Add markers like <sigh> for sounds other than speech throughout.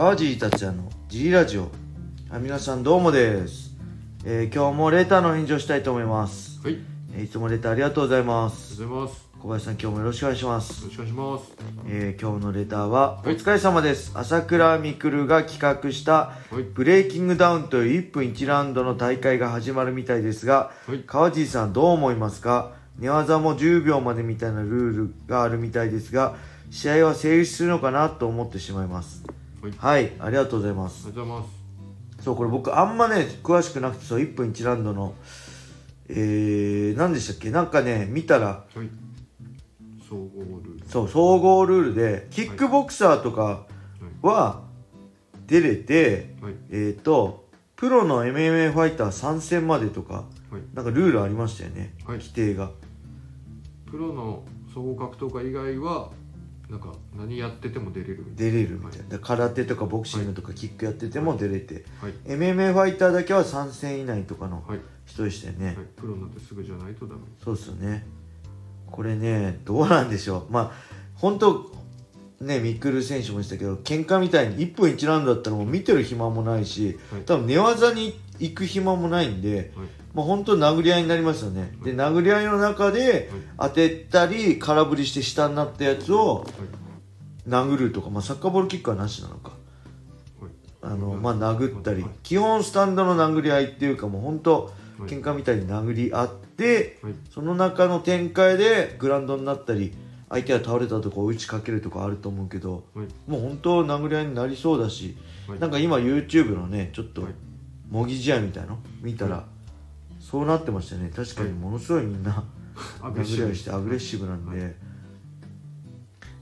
川尻達也の G ラジオ。あ皆さんどうもです、えー今日もレターの返事をしたいと思います、はい、ありえーいつもレターありがとうございまがすとうございます。小林さん今日もよろしくお願いします。よろしくお願いします。えー今日のレターは、はい。お疲れ様です。朝倉未来が企画したはい、ブレイキングダウンという1分1ラウンドの大会が始まるみたいですがはい、川尻さんどう思いますか？寝技も10秒までみたいなルールがあるみたいですが試合は成立するのかなと思ってしまいますはい、はいありがとうございまあすりがとうございます。そうこれ僕あんまね詳しくなくてそう1分1ラウンドのえー、何でしたっけ？なんかね見たらはい、総合ルール。そう総合ルールでキックボクサーとかは出れて、はい、えっ、とプロの MMA ファイター参戦までとかはい、なんかルールありましたよね、はい。規定が。プロの総合格闘家以外は、なんか何やってても出れるみたい出れるみたいな、で空手とかボクシングとかキックやってても出れて、な。はい、MMA ファイターだけは参戦以内とかのはい、人でしたよね、はい、プロになってすぐじゃないとダメ。そうですよね。これねどうなんでしょう。まあ本当ねミクル選手も言ってたけど喧嘩みたいに1分1ラウンドだったらもう見てる暇もないしはい、多分寝技に行く暇もないんで、はい、まあ本当殴り合いになりますよね。で殴り合いの中で当てたり空振りして下になったやつを殴るとか、まあ、サッカーボールキックはなしなのか。はい、あの、まあ、殴ったり。はい。基本スタンドの殴り合いっていうかもう本当はい。喧嘩みたいに殴り合ってはい、その中の展開でグラウンドになったり相手が倒れたとこ打ちかけるとかあると思うけどはい、もう本当殴り合いになりそうだしはい、なんか今 YouTube のねちょっとはい。模擬試合みたいの見たらそうなってましたね。確かにものすごいみんなアグレッシブしてアグレッシブなんで、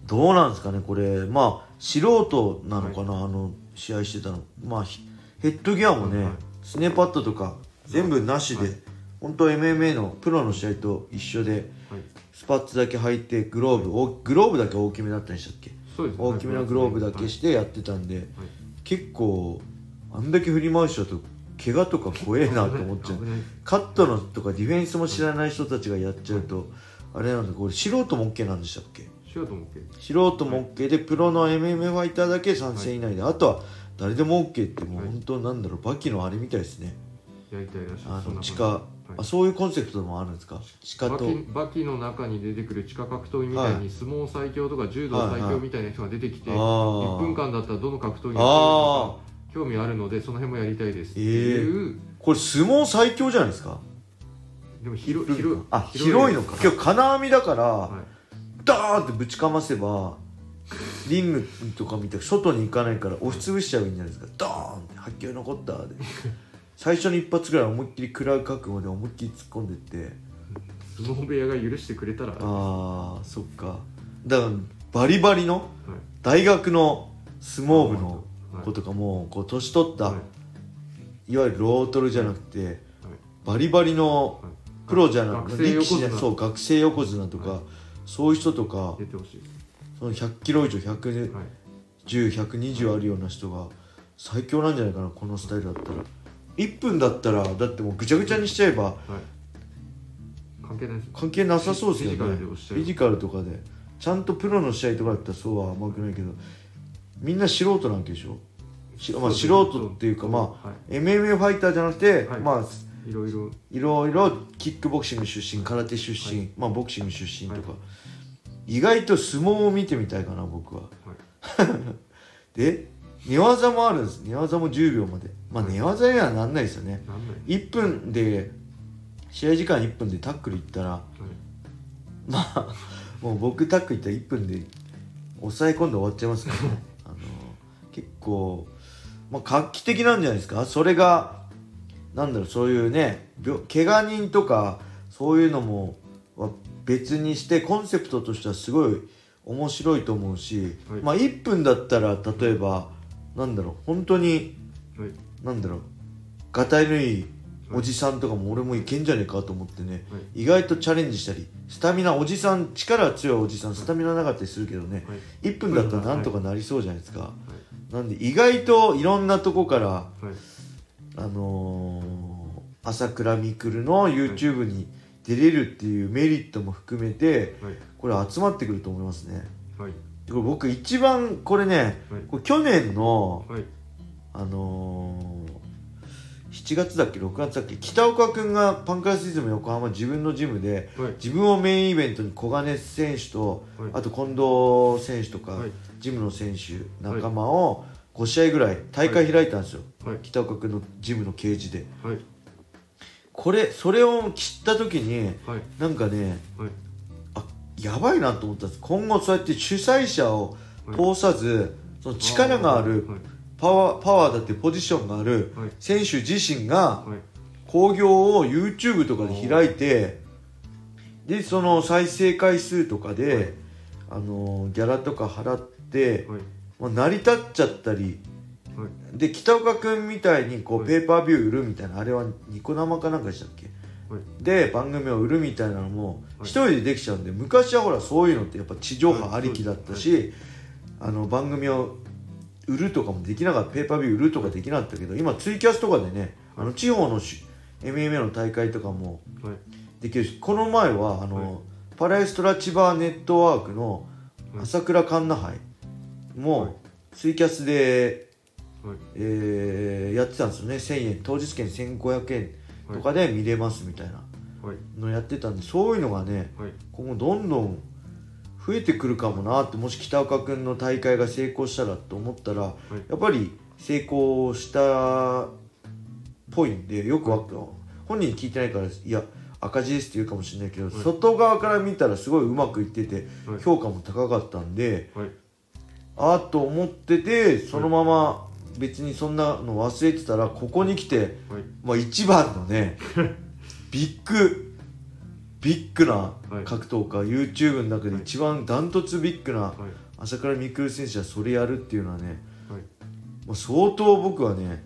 どうなんですかねこれ。まあ素人なのかな、あの試合してたの。まあひヘッドギアもね、はい。スネーパッドとか全部なしで、はい。本当 MMA のプロの試合と一緒ではい、スパッツだけ履いてグローブおグローブだけ大きめだったんでしたっけ？そうですね。大きめのグローブだけはいしてやってたんで、はい。結構あんだけ振り回しちゃうと怪我とか怖えなと思っちゃう。カットのとかディフェンスも知らない人たちがやっちゃうと、あれなんだこれ素人も OK なんでしたっけ？しようと思って。素人も OK で、プロの MMA ファイターだけ参戦以内で、あとは誰でも OK ってもうはい。本当なんだろうバキのあれみたいですね。やりたいらしい。あの地下、あそういうコンセプトもあるんですか？地下と。バキの中に出てくる地下格闘技みたいに相撲最強とか柔道最強みたいな人が出てきて、あ1分あ間だったらどの格闘技やってるあのか興味あるのでその辺もやりたいです。っていう、これ相撲最強じゃないですか？でも広い広いあ広いのか今日金網だから、はダーンってぶちかませばリングとか見て外に行かないから押しつぶしちゃえばいいんじゃないですか。ドーンって発球残ったで。<laughs> 最初に一発ぐらい思いっきり食らう覚悟で思いっきり突っ込んでって。い、相撲部屋が許してくれたら、はあーそっか。だからバリバリのい。大学の相撲部のはい子とかもこう年取った、はい。い、わゆるロートルじゃなくてはい。バリバリのはい。プロじゃなくてそう学生横綱とか、はい。そういう人とか出てほしい。です、その100キロ以上110はい、120あるような人が最強なんじゃないかなこのスタイルだったら。1分だったらだってもうぐちゃぐちゃにしちゃえばはい、関係ない関係なさそうですよね。フィジカルとかで。ちゃんとプロの試合とかだったらそうは甘くないけどみんな素人なわけでしょ？しまあ、素人っていうかまあ、は MMA ファイターじゃなくて、はい。まあい、いろいろいろいろキックボクシング出身空手出身、はい。まあボクシング出身とか、意外と相撲を見てみたいかな僕は。<laughs> で寝技もあるんです。寝技も10秒まで。まあ寝技にはなんないですよね。なんない、1分で試合時間1分でタックルいったらはい。まあもう僕タックルいったら1分で抑え込んで終わっちゃいますからね。<laughs> あの結構、まあ、画期的なんじゃないですか？それがなんだろうそういうね病怪我人とかそういうのもは別にしてコンセプトとしてはすごい面白いと思うし、はい。まあ1分だったら例えばなんだろう本当にはい。なんだろうがたいのいいおじさんとかも俺もいけんじゃねえかと思ってね、はい。意外とチャレンジしたりスタミナおじさん力強いおじさんスタミナなかったりするけどね、はい。1分だったらなんとかなりそうじゃないですか、はいなんで意外といろんなとこからはい。あのー朝倉未来の YouTube に出れるっていうメリットも含めてはい。これ集まってくると思いますね。はい。これ僕一番これねはい。これ去年のはい。あのー、7月だっけ6月だっけ北岡君がパンクラスイズム横浜自分のジムではい。自分をメインイベントに小金選手と、はい。あと近藤選手とか、はいジムの選手仲間を5試合ぐらい大会開いたんですよ、はい。北岡君のジムのケージで。はい。これそれを知った時にはい。なんかねはい。あやばいなと思ったんです。今後そうやって主催者を通さず、その力があるはい。パワーパワーだってポジションがあるはい。選手自身がはい。興行を YouTube とかで開いてでその再生回数とかで、あのギャラとか払って、はい。まあ、成り立っちゃったりはい。で北岡君みたいにこう、はい。ペーパービュー売るみたいなあれはニコ生かなんかでしたっけはい。で番組を売るみたいなのもはい。一人でできちゃうんで昔はほらそういうのってやっぱ地上波ありきだったし、あの番組を売るとかもできなかったペーパービュー売るとかできなかったけど今ツイキャスとかでねあの地方のし MMA の大会とかもはい。できるしこの前はあの、はい。パラエストラ千葉ネットワークのはい。朝倉環奈杯。はいもツイキャスで、はい。えーやってたんですよね。1000円。当日券1500円とかで見れますみたいなはい。のやってたんでそういうのがねはい。今後どんどん増えてくるかもなってもし北岡君の大会が成功したらと思ったら、やっぱり成功したっぽいんでよくわか本人聞いてないからいや赤字ですって言うかもしれないけど、外側から見たらすごいうまくいってて、はい。評価も高かったんではいああと思っててそのまま別にそんなの忘れてたらここに来て、はい。まあ、一番のね <laughs> ビッグビッグなはい。格闘家、YouTube の中で一番ダントツビッグなはい。朝倉未来選手はそれやるっていうのはね、はい。まあ、相当僕はねはい。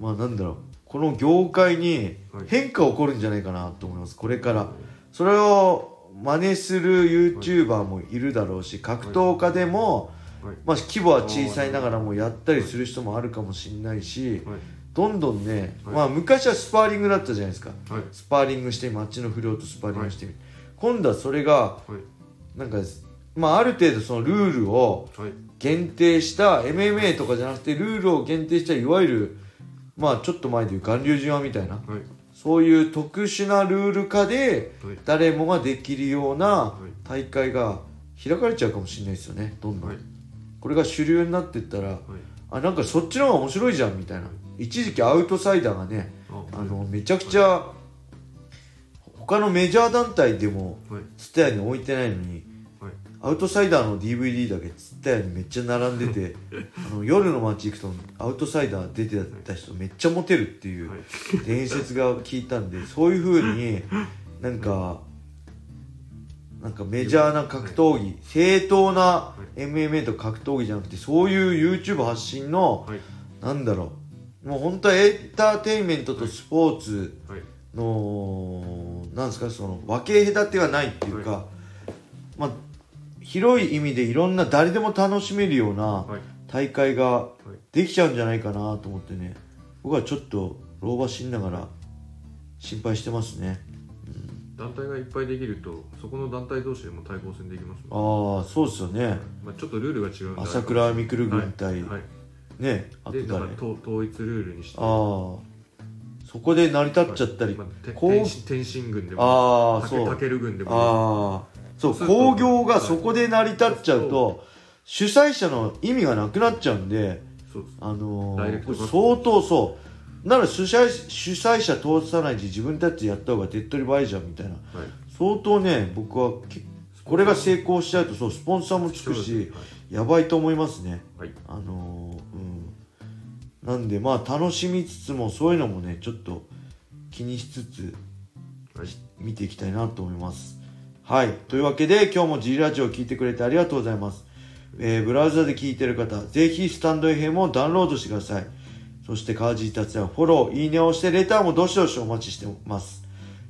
まあなんだろうこの業界にはい。変化起こるんじゃないかなと思いますこれから。それを真似する YouTuber もいるだろうし格闘家でも、はい。まあ、規模は小さいながらもやったりする人もあるかもしれないしはい。どんどんね、はい。まあ昔はスパーリングだったじゃないですか。はい。スパーリングして街の不良とスパーリングしてみる、今度はそれがはい。なんかまあある程度そのルールをはい。限定した MMA とかじゃなくてルールを限定したいわゆるまあちょっと前でいう巌流島みたいなはいそういう特殊なルール化ではい。誰もができるような大会が開かれちゃうかもしれないですよねどんどん、はい。これが主流になっていったらはい。あなんかそっちの方が面白いじゃんみたいな。一時期アウトサイダーがねああのめちゃくちゃ他のメジャー団体でもはい。ツタヤに置いてないのにはいアウトサイダーの DVD だけツタヤにめっちゃ並んでて <laughs> あの夜の街行くとアウトサイダー出てた人めっちゃモテるっていうはい。伝説が聞いたんでそういう風になんかなんかメジャーな格闘技正当な MMA と格闘技じゃなくてそういう YouTube 発信のはい。なんだろう。もう本当はエンターテインメントとスポーツはい。のなんですかその分け隔てはないっていうか、まあ広い意味でいろんな誰でも楽しめるようなはい。大会がはい。できちゃうんじゃないかなと思ってね。僕はちょっと老婆しながら心配してますね。団体がいっぱいできるとそこの団体同士でも対抗戦できますもんああそうですよね。まあ、ちょっとルールが違う朝倉未来軍対、はい。はい。ねあとで誰あなんか統統一ルールにして。あそこで成り立っちゃったり、まあ天心天心軍でもああそう。たける軍でも。ああそう興行がそこで成り立っちゃうと主催者の意味がなくなっちゃうんであの相当そう。なら主催主催者通さないで自分たちでやった方が手っ取り早いじゃんみたいな。はい。相当ね僕はけこれが成功しちゃうとそうスポンサーもつくしやばいと思いますね。はい。あのーうん。なんでまあ楽しみつつもそういうのもねちょっと気にしつつはい。見ていきたいなと思いますはい。というわけで今日も G ラジオを聞いてくれてありがとうございます、えーブラウザで聞いてる方ぜひスタンド FM をダウンロードしてください。そして川尻達也フォローいいねを押してレターもどしどしお待ちしてます。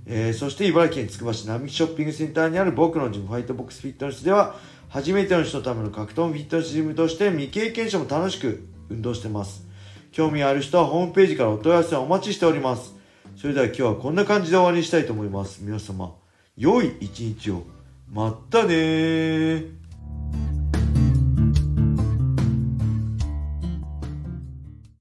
えーそして茨城県つくば市並木ショッピングセンターにある僕のジムファイトボックスフィットネスでは初めての人のための格闘フィットネスジムとして未経験者も楽しく運動してます。興味ある人はホームページからお問い合わせをお待ちしております。それでは今日はこんな感じで終わりにしたいと思います。皆様良い一日を。まったねー。